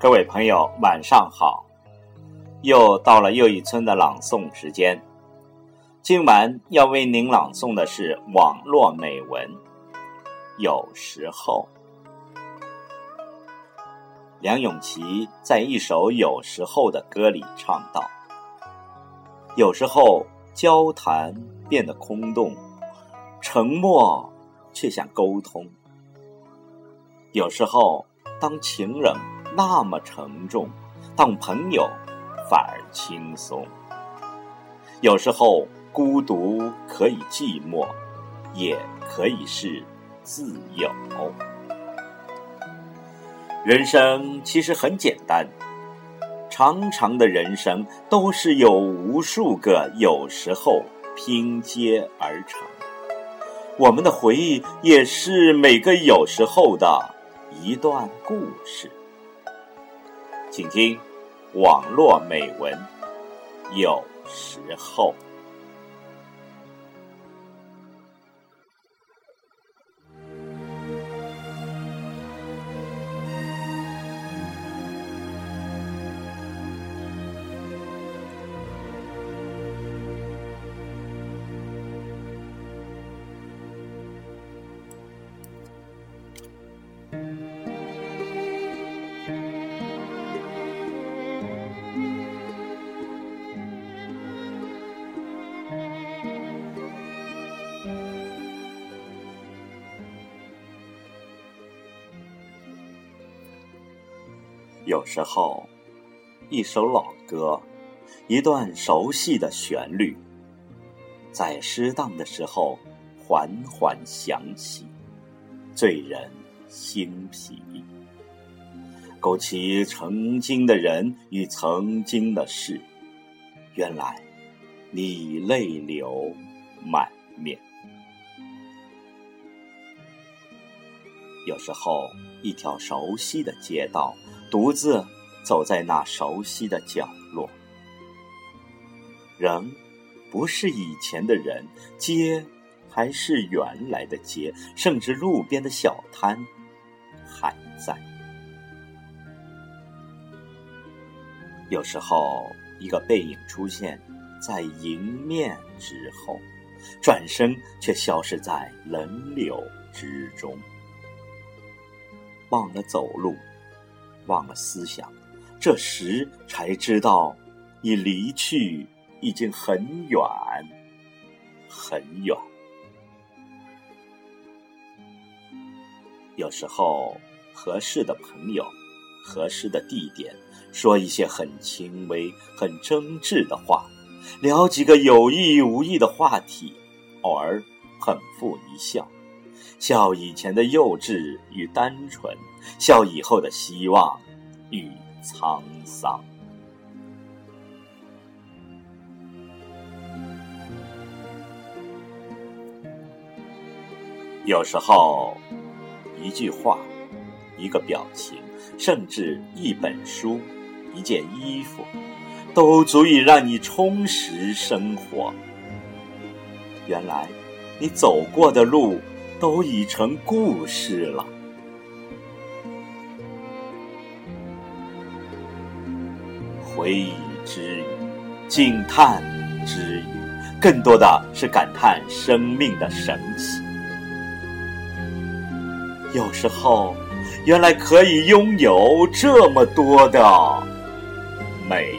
各位朋友，晚上好！又到了又一村的朗诵时间。今晚要为您朗诵的是网络美文。有时候，梁咏琪在一首《有时候》的歌里唱道：“有时候，交谈变得空洞，沉默却想沟通。有时候，当情人……”那么沉重，当朋友反而轻松。有时候孤独可以寂寞，也可以是自由。人生其实很简单，长长的人生都是由无数个有时候拼接而成。我们的回忆也是每个有时候的一段故事。请听网络美文，有时候。有时候，一首老歌，一段熟悉的旋律，在适当的时候缓缓响起，醉人心脾，勾起曾经的人与曾经的事。原来，你泪流满面。有时候，一条熟悉的街道。独自走在那熟悉的角落，人不是以前的人，街还是原来的街，甚至路边的小摊还在。有时候，一个背影出现在迎面之后，转身却消失在人流之中，忘了走路。忘了思想，这时才知道，你离去已经很远，很远。有时候，合适的朋友，合适的地点，说一些很轻微、很真挚的话，聊几个有意无意的话题，偶尔捧腹一笑。笑以前的幼稚与单纯，笑以后的希望与沧桑。有时候，一句话，一个表情，甚至一本书、一件衣服，都足以让你充实生活。原来，你走过的路。都已成故事了。回忆之余，惊叹之余，更多的是感叹生命的神奇。有时候，原来可以拥有这么多的美。